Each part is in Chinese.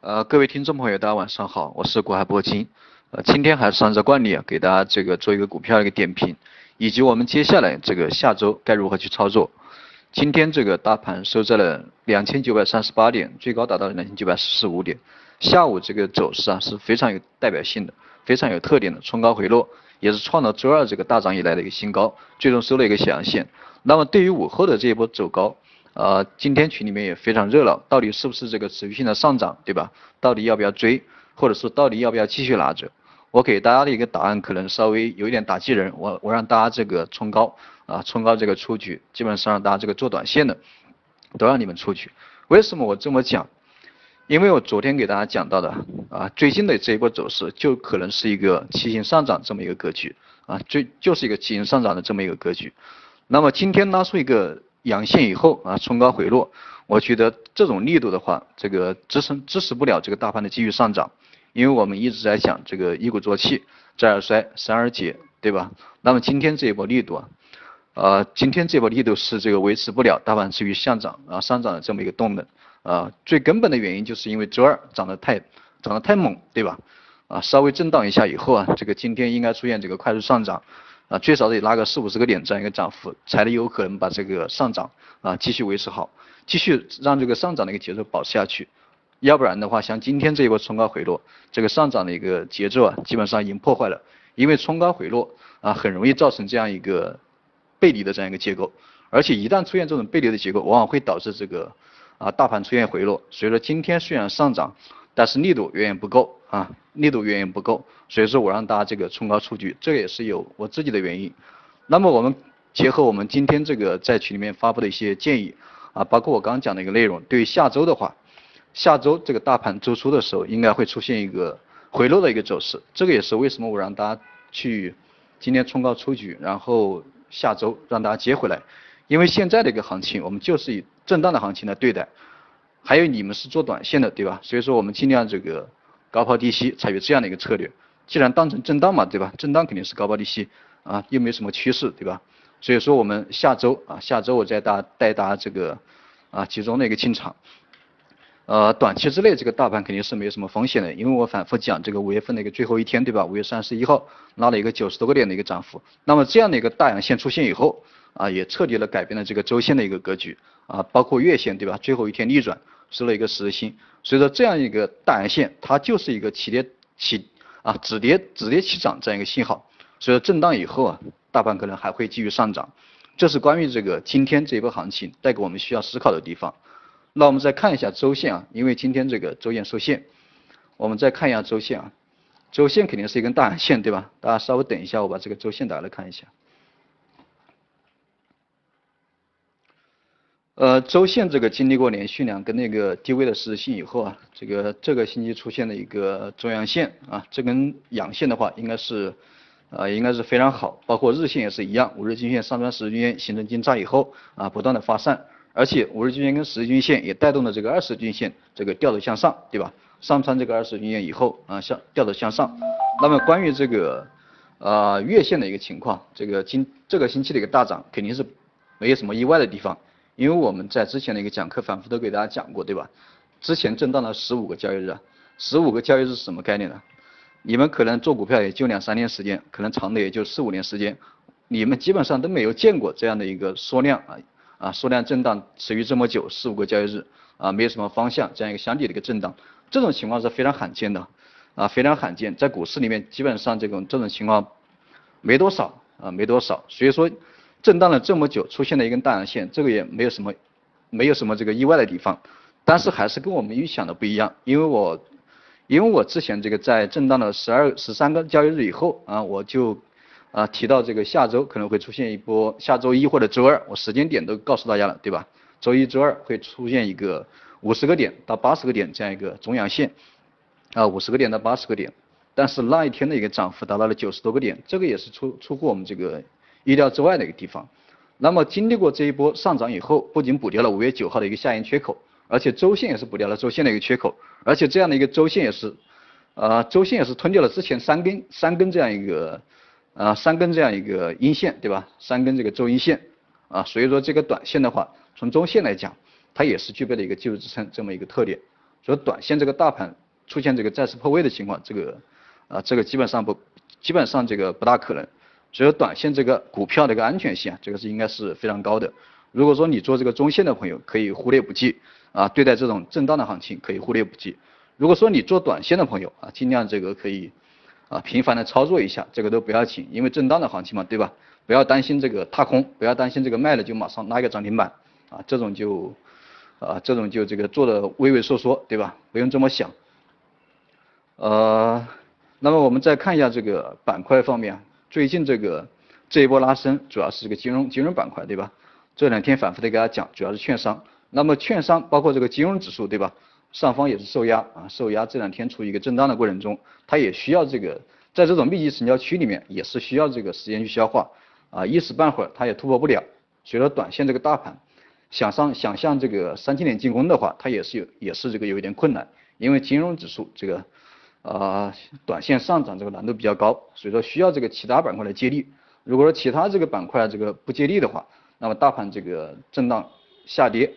呃，各位听众朋友，大家晚上好，我是国海铂金。呃，今天还是按照惯例啊，给大家这个做一个股票的一个点评，以及我们接下来这个下周该如何去操作。今天这个大盘收在了两千九百三十八点，最高达到了两千九百四十五点。下午这个走势啊是非常有代表性的，非常有特点的，冲高回落，也是创了周二这个大涨以来的一个新高，最终收了一个小阳线。那么对于午后的这一波走高。呃，今天群里面也非常热闹，到底是不是这个持续性的上涨，对吧？到底要不要追，或者说到底要不要继续拿着？我给大家的一个答案可能稍微有一点打击人，我我让大家这个冲高啊，冲高这个出局，基本上让大家这个做短线的都让你们出局。为什么我这么讲？因为我昨天给大家讲到的啊，最近的这一波走势就可能是一个骑行上涨这么一个格局啊，最就是一个骑行上涨的这么一个格局。那么今天拉出一个。阳线以后啊，冲高回落，我觉得这种力度的话，这个支撑支持不了这个大盘的继续上涨，因为我们一直在讲这个一鼓作气，再而衰，三而竭，对吧？那么今天这一波力度啊，呃，今天这波力度是这个维持不了大盘持续上涨啊上涨的这么一个动能啊，最根本的原因就是因为周二涨得太涨得太猛，对吧？啊，稍微震荡一下以后啊，这个今天应该出现这个快速上涨。啊，最少得拉个四五十个点这样一个涨幅，才能有可能把这个上涨啊继续维持好，继续让这个上涨的一个节奏保持下去。要不然的话，像今天这一波冲高回落，这个上涨的一个节奏啊，基本上已经破坏了。因为冲高回落啊，很容易造成这样一个背离的这样一个结构，而且一旦出现这种背离的结构，往往会导致这个啊大盘出现回落。所以说今天虽然上涨，但是力度远远不够啊，力度远远不够，所以说我让大家这个冲高出局，这个也是有我自己的原因。那么我们结合我们今天这个在群里面发布的一些建议啊，包括我刚刚讲的一个内容，对于下周的话，下周这个大盘周初的时候应该会出现一个回落的一个走势，这个也是为什么我让大家去今天冲高出局，然后下周让大家接回来，因为现在的一个行情我们就是以震荡的行情来对待。还有你们是做短线的，对吧？所以说我们尽量这个高抛低吸，采取这样的一个策略。既然当成震荡嘛，对吧？震荡肯定是高抛低吸啊，又没什么趋势，对吧？所以说我们下周啊，下周我再大带大家这个啊集中的一个进场。呃，短期之内这个大盘肯定是没有什么风险的，因为我反复讲这个五月份的一个最后一天，对吧？五月三十一号拉了一个九十多个点的一个涨幅，那么这样的一个大阳线出现以后啊，也彻底的改变了这个周线的一个格局啊，包括月线，对吧？最后一天逆转。收了一个十字星，所以说这样一个大阳线，它就是一个起跌起啊止跌止跌起涨这样一个信号，所以说震荡以后啊，大盘可能还会继续上涨，这是关于这个今天这一波行情带给我们需要思考的地方。那我们再看一下周线啊，因为今天这个周线收线，我们再看一下周线啊，周线肯定是一根大阳线对吧？大家稍微等一下，我把这个周线打来看一下。呃，周线这个经历过连续两根那个低位的十字星以后啊，这个这个星期出现了一个中阳线啊，这根阳线的话应该是，呃，应该是非常好，包括日线也是一样，五日均线上穿十日均线形成金叉以后啊，不断的发散，而且五日均线跟十日均线也带动了这个二十均线这个调头向上，对吧？上穿这个二十均线以后啊，向调头向上。那么关于这个呃月线的一个情况，这个今这个星期的一个大涨肯定是没有什么意外的地方。因为我们在之前的一个讲课反复都给大家讲过，对吧？之前震荡了十五个交易日，十五个交易日是什么概念呢？你们可能做股票也就两三年时间，可能长的也就四五年时间，你们基本上都没有见过这样的一个缩量啊啊缩量震荡持续这么久，四五个交易日啊没有什么方向，这样一个箱底的一个震荡，这种情况是非常罕见的啊非常罕见，在股市里面基本上这种这种情况没多少啊没多少，所以说。震荡了这么久，出现了一根大阳线，这个也没有什么，没有什么这个意外的地方，但是还是跟我们预想的不一样，因为我，因为我之前这个在震荡了十二、十三个交易日以后啊，我就啊提到这个下周可能会出现一波，下周一或者周二，我时间点都告诉大家了，对吧？周一、周二会出现一个五十个点到八十个点这样一个中阳线，啊，五十个点到八十个点，但是那一天的一个涨幅达到了九十多个点，这个也是出出乎我们这个。意料之外的一个地方，那么经历过这一波上涨以后，不仅补掉了五月九号的一个下沿缺口，而且周线也是补掉了周线的一个缺口，而且这样的一个周线也是，呃，周线也是吞掉了之前三根三根这样一个，呃，三根这样一个阴线，对吧？三根这个周阴线，啊，所以说这个短线的话，从周线来讲，它也是具备了一个技术支撑这么一个特点，所以短线这个大盘出现这个再次破位的情况，这个啊这个基本上不基本上这个不大可能。所以短线这个股票的一个安全性啊，这个是应该是非常高的。如果说你做这个中线的朋友，可以忽略不计啊，对待这种震荡的行情可以忽略不计。如果说你做短线的朋友啊，尽量这个可以啊频繁的操作一下，这个都不要紧，因为震荡的行情嘛，对吧？不要担心这个踏空，不要担心这个卖了就马上拉一个涨停板啊，这种就啊这种就这个做的畏畏缩缩，对吧？不用这么想。呃，那么我们再看一下这个板块方面，最近这个这一波拉升主要是这个金融金融板块，对吧？这两天反复的给大家讲，主要是券商。那么券商包括这个金融指数，对吧？上方也是受压啊，受压这两天处于一个震荡的过程中，它也需要这个在这种密集成交区里面也是需要这个时间去消化。啊，一时半会儿它也突破不了，所以说短线这个大盘想上想向这个三千点进攻的话，它也是有也是这个有一点困难，因为金融指数这个啊短线上涨这个难度比较高，所以说需要这个其他板块来接力。如果说其他这个板块这个不接力的话，那么大盘这个震荡下跌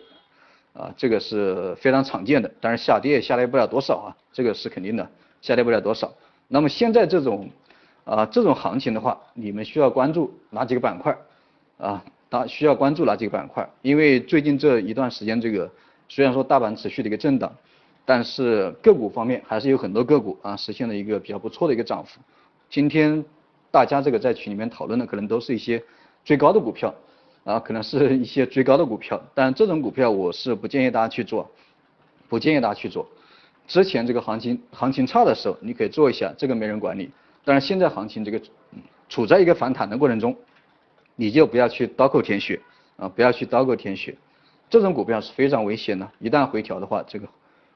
啊，这个是非常常见的，但是下跌也下跌不了多少啊，这个是肯定的，下跌不了多少。那么现在这种。啊，这种行情的话，你们需要关注哪几个板块？啊，大需要关注哪几个板块？因为最近这一段时间，这个虽然说大盘持续的一个震荡，但是个股方面还是有很多个股啊实现了一个比较不错的一个涨幅。今天大家这个在群里面讨论的可能都是一些追高的股票，啊，可能是一些追高的股票，但这种股票我是不建议大家去做，不建议大家去做。之前这个行情行情差的时候，你可以做一下，这个没人管你。但是现在行情这个处在一个反弹的过程中，你就不要去刀口舔血啊，不要去刀口舔血，这种股票是非常危险的。一旦回调的话，这个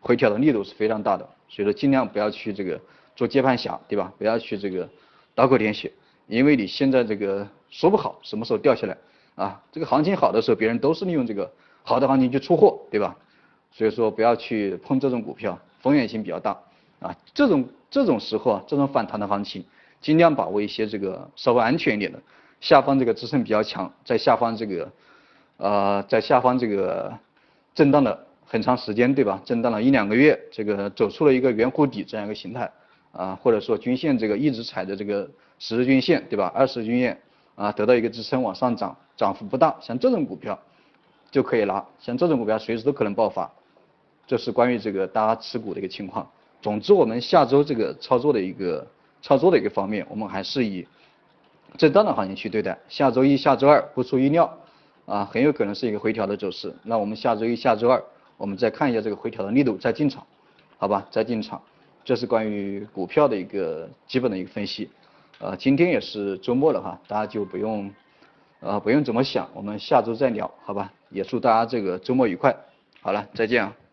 回调的力度是非常大的，所以说尽量不要去这个做接盘侠，对吧？不要去这个刀口舔血，因为你现在这个说不好什么时候掉下来啊。这个行情好的时候，别人都是利用这个好的行情去出货，对吧？所以说不要去碰这种股票，风险性比较大。啊，这种这种时候啊，这种反弹的行情，尽量把握一些这个稍微安全一点的，下方这个支撑比较强，在下方这个，呃，在下方这个震荡的很长时间，对吧？震荡了一两个月，这个走出了一个圆弧底这样一个形态，啊，或者说均线这个一直踩着这个十日均线，对吧？二十日均线啊，得到一个支撑往上涨，涨幅不大，像这种股票就可以拿，像这种股票随时都可能爆发，这是关于这个大家持股的一个情况。总之，我们下周这个操作的一个操作的一个方面，我们还是以震荡的行情去对待。下周一下周二不出意料啊，很有可能是一个回调的走势。那我们下周一下周二，我们再看一下这个回调的力度，再进场，好吧？再进场。这是关于股票的一个基本的一个分析。呃，今天也是周末了哈，大家就不用呃不用怎么想，我们下周再聊，好吧？也祝大家这个周末愉快。好了，再见啊。